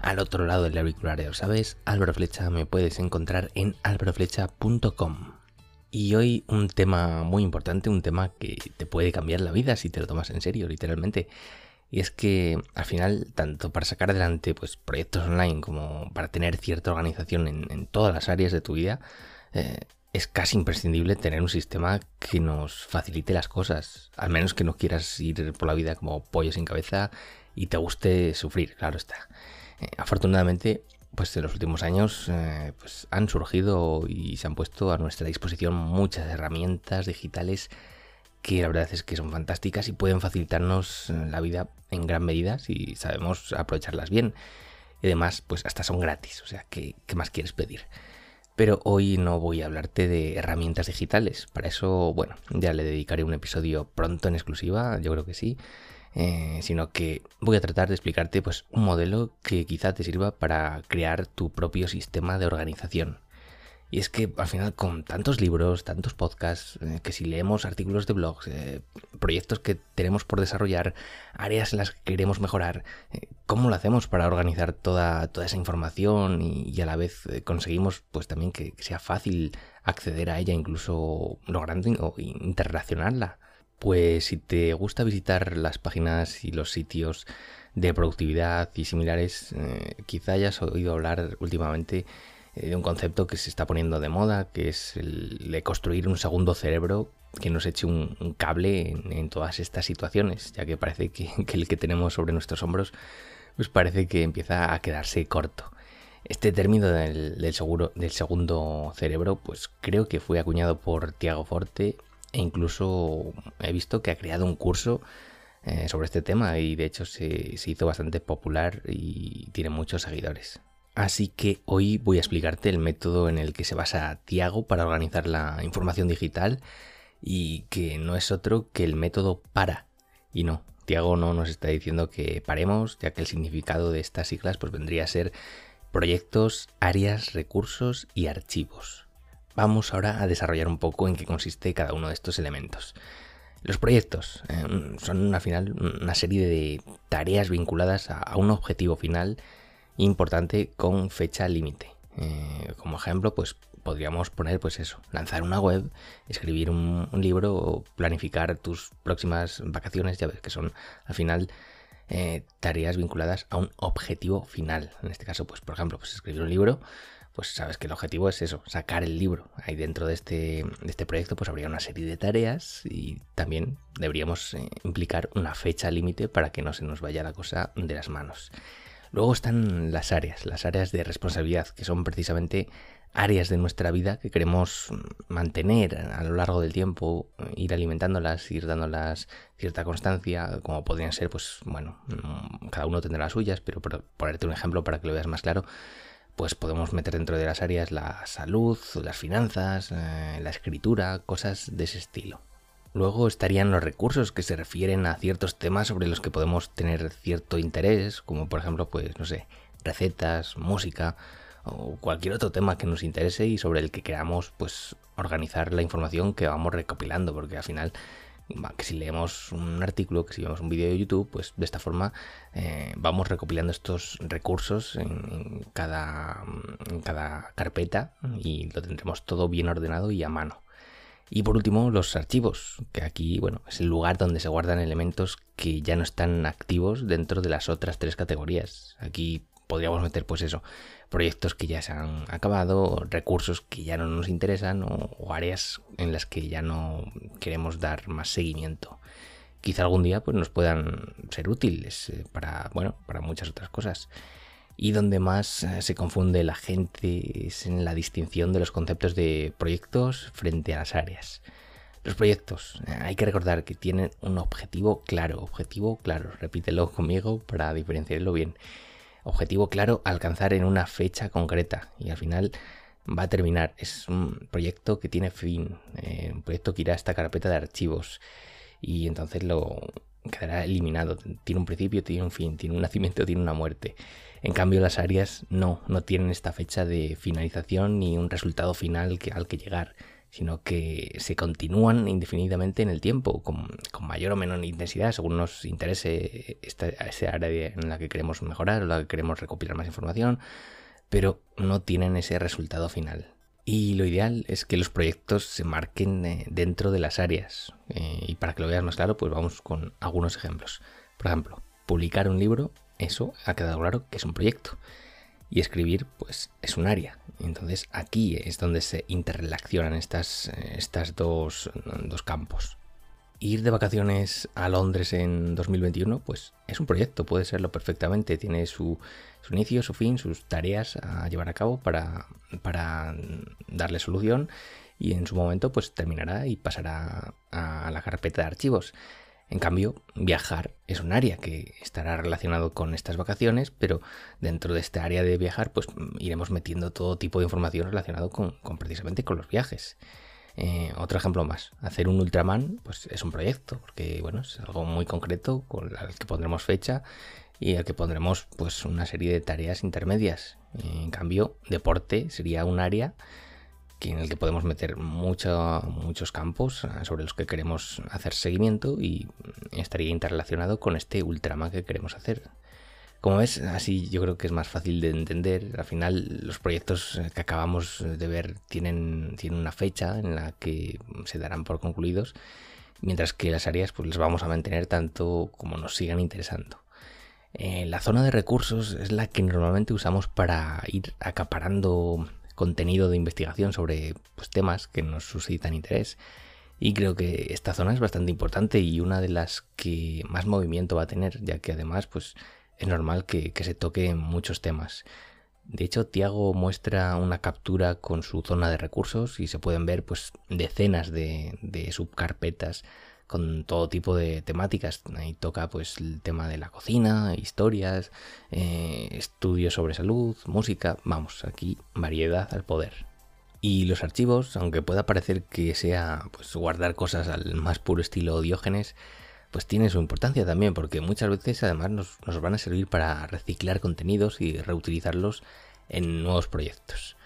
Al otro lado del auricular, lo sabes, Álvaro Flecha me puedes encontrar en alvaroflecha.com. Y hoy un tema muy importante, un tema que te puede cambiar la vida si te lo tomas en serio, literalmente. Y es que al final, tanto para sacar adelante pues, proyectos online como para tener cierta organización en, todas las áreas de tu vida, eh, es casi imprescindible tener un sistema que nos facilite las cosas. Al menos que no quieras ir por la vida como pollo sin cabeza y te guste sufrir, claro está. Eh, afortunadamente, pues en los últimos años eh, pues han surgido y se han puesto a nuestra disposición muchas herramientas digitales que la verdad es que son fantásticas y pueden facilitarnos eh, la vida en gran medida si sabemos aprovecharlas bien. Y además, pues hasta son gratis, o sea, ¿qué, qué más quieres pedir? Pero hoy no voy a hablarte de herramientas digitales. Para eso, bueno, ya le dedicaré un episodio pronto en exclusiva, yo creo que sí. Eh, sino que voy a tratar de explicarte pues, un modelo que quizá te sirva para crear tu propio sistema de organización. Y es que al final con tantos libros, tantos podcasts, eh, que si leemos artículos de blogs, eh, proyectos que tenemos por desarrollar, áreas en las que queremos mejorar, ¿cómo lo hacemos para organizar toda, toda esa información y, a la vez conseguimos pues también que, que, sea fácil acceder a ella, incluso logrando interrelacionarla? Pues si te gusta visitar las páginas y los sitios de productividad y similares, eh, quizá hayas oído hablar últimamente eh, de un concepto que se está poniendo de moda, que es el de construir un segundo cerebro que nos eche un, cable en, todas estas situaciones, ya que parece que, el que tenemos sobre nuestros hombros, pues parece que empieza a quedarse corto. Este término del, segundo cerebro, pues creo que fue acuñado por Tiago Forte e incluso he visto que ha creado un curso eh, sobre este tema y de hecho se, hizo bastante popular y tiene muchos seguidores. Así que hoy voy a explicarte el método en el que se basa Tiago para organizar la información digital y que no es otro que el método para. Y no, Tiago no nos está diciendo que paremos, ya que el significado de estas siglas pues vendría a ser proyectos, áreas, recursos y archivos. Vamos ahora a desarrollar un poco en qué consiste cada uno de estos elementos. Los proyectos eh, son al final una serie de tareas vinculadas a, un objetivo final importante con fecha límite. Eh, como ejemplo, pues podríamos poner pues eso, lanzar una web, escribir un, libro o planificar tus próximas vacaciones, ya ves que son al final eh, tareas vinculadas a un objetivo final. En este caso, pues por ejemplo, pues escribir un libro pues sabes que el objetivo es eso, sacar el libro. Ahí dentro de este, este proyecto pues habría una serie de tareas y también deberíamos eh, implicar una fecha límite para que no se nos vaya la cosa de las manos. Luego están las áreas, las áreas de responsabilidad, que son precisamente áreas de nuestra vida que queremos mantener a lo largo del tiempo, ir alimentándolas, ir dándolas cierta constancia, como podrían ser, pues bueno, cada uno tendrá las suyas, pero por ponerte un ejemplo para que lo veas más claro, pues podemos meter dentro de las áreas la salud, las finanzas, eh, la escritura, cosas de ese estilo. Luego estarían los recursos que se refieren a ciertos temas sobre los que podemos tener cierto interés, como por ejemplo, pues no sé, recetas, música o cualquier otro tema que nos interese y sobre el que queramos pues organizar la información que vamos recopilando, porque al final que si leemos un artículo, que si vemos un vídeo de YouTube, pues de esta forma eh, vamos recopilando estos recursos en, cada, cada carpeta y lo tendremos todo bien ordenado y a mano. Y por último, los archivos, que aquí, bueno, es el lugar donde se guardan elementos que ya no están activos dentro de las otras tres categorías. Aquí podríamos meter, pues eso, proyectos que ya se han acabado, recursos que ya no nos interesan o, áreas en las que ya no queremos dar más seguimiento. Quizá algún día pues, nos puedan ser útiles eh, para, bueno, para muchas otras cosas. Y donde más eh, se confunde la gente es en la distinción de los conceptos de proyectos frente a las áreas. Los proyectos, eh, hay que recordar que tienen un objetivo claro, objetivo claro, repítelo conmigo para diferenciarlo bien objetivo claro, alcanzar en una fecha concreta y al final va a terminar. Es un proyecto que tiene fin, eh, un proyecto que irá a esta carpeta de archivos y entonces lo quedará eliminado. Tiene un principio, tiene un fin, tiene un nacimiento, tiene una muerte. En cambio, las áreas no, no tienen esta fecha de finalización ni un resultado final que, al que llegar sino que se continúan indefinidamente en el tiempo, con, mayor o menor intensidad, según nos interese esta, esa área en la que queremos mejorar o la que queremos recopilar más información, pero no tienen ese resultado final. Y lo ideal es que los proyectos se marquen eh, dentro de las áreas. Eh, y para que lo veas más claro, pues vamos con algunos ejemplos. Por ejemplo, publicar un libro, eso ha quedado claro que es un proyecto y escribir pues es un área. Entonces aquí es donde se interrelacionan estas, estas dos, dos campos. Ir de vacaciones a Londres en 2021 pues es un proyecto, puede serlo perfectamente, tiene su, su inicio, su fin, sus tareas a llevar a cabo para, para darle solución y en su momento pues terminará y pasará a la carpeta de archivos. En cambio, viajar es un área que estará relacionado con estas vacaciones, pero dentro de este área de viajar, pues iremos metiendo todo tipo de información relacionado con, precisamente con los viajes. Eh, otro ejemplo más, hacer un Ultraman, pues es un proyecto, porque bueno, es algo muy concreto con el que pondremos fecha y al que pondremos pues una serie de tareas intermedias. En cambio, deporte sería un área en el que podemos meter muchos campos ah, sobre los que queremos hacer seguimiento y estaría interrelacionado con este Ultraman que queremos hacer. Como ves, así yo creo que es más fácil de entender. Al final, los proyectos que acabamos de ver tienen, tienen una fecha en la que se darán por concluidos, mientras que las áreas pues las vamos a mantener tanto como nos sigan interesando. Eh, la zona de recursos es la que normalmente usamos para ir acaparando contenido de investigación sobre pues, temas que nos suscitan interés. Y creo que esta zona es bastante importante y una de las que más movimiento va a tener, ya que además pues, es normal que, se toque muchos temas. De hecho, Tiago muestra una captura con su zona de recursos y se pueden ver pues, decenas de, de subcarpetas con todo tipo de temáticas. Ahí toca pues el tema de la cocina, historias, eh, estudios sobre salud, música, vamos, aquí variedad al poder. Y los archivos, aunque pueda parecer que sea pues guardar cosas al más puro estilo Diógenes, pues tiene su importancia también, porque muchas veces además nos, nos van a servir para reciclar contenidos y reutilizarlos en nuevos proyectos.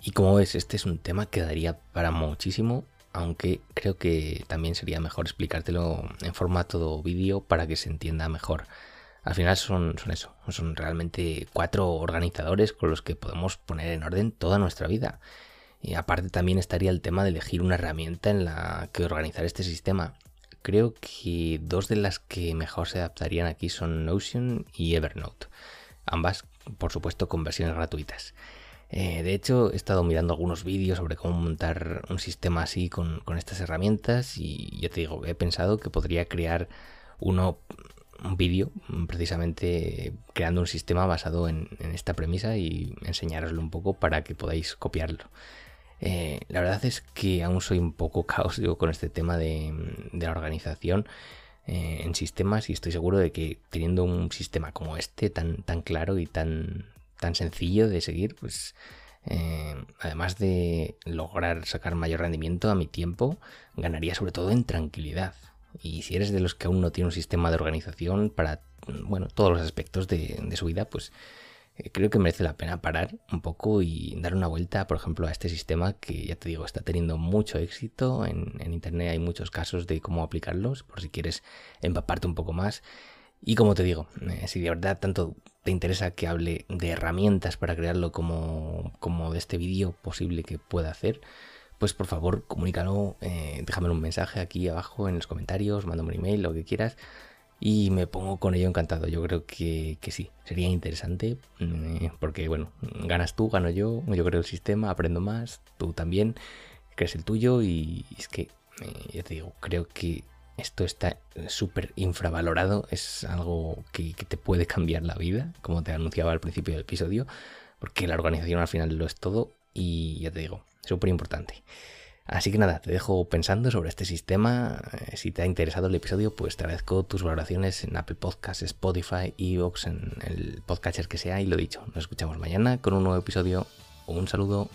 Y como ves, este es un tema que daría para muchísimo aunque creo que también sería mejor explicártelo en formato vídeo para que se entienda mejor. Al final son, son eso, son realmente cuatro organizadores con los que podemos poner en orden toda nuestra vida. Y aparte también estaría el tema de elegir una herramienta en la que organizar este sistema. Creo que dos de las que mejor se adaptarían aquí son Notion y Evernote. Ambas, por supuesto, con versiones gratuitas. Eh, de hecho, he estado mirando algunos vídeos sobre cómo montar un sistema así con, estas herramientas y ya te digo, he pensado que podría crear uno, un vídeo precisamente creando un sistema basado en, esta premisa y enseñároslo un poco para que podáis copiarlo. Eh, la verdad es que aún soy un poco caos con este tema de, la organización eh, en sistemas y estoy seguro de que teniendo un sistema como este tan, tan claro y tan, tan sencillo de seguir, pues eh, además de lograr sacar mayor rendimiento a mi tiempo, ganaría sobre todo en tranquilidad. Y si eres de los que aún no tiene un sistema de organización para bueno, todos los aspectos de, su vida, pues eh, creo que merece la pena parar un poco y dar una vuelta, por ejemplo, a este sistema que ya te digo, está teniendo mucho éxito. En, en internet hay muchos casos de cómo aplicarlos, por si quieres empaparte un poco más. Y como te digo, eh, si de verdad tanto te interesa que hable de herramientas para crearlo como, como de este vídeo posible que pueda hacer, pues por favor comunícalo, eh, déjame un mensaje aquí abajo en los comentarios, mándame un email, lo que quieras, y me pongo con ello encantado. Yo creo que, sí, sería interesante, eh, porque bueno, ganas tú, gano yo, yo creo el sistema, aprendo más, tú también crees el tuyo, y es que, ya te digo, creo que esto está súper infravalorado, es algo que, te puede cambiar la vida, como te anunciaba al principio del episodio, porque la organización al final lo es todo y ya te digo, súper importante. Así que nada, te dejo pensando sobre este sistema. Eh, si te ha interesado el episodio, pues te agradezco tus valoraciones en Apple Podcasts, Spotify, Evox, en el podcatcher que sea. Y lo dicho, nos escuchamos mañana con un nuevo episodio. Un saludo.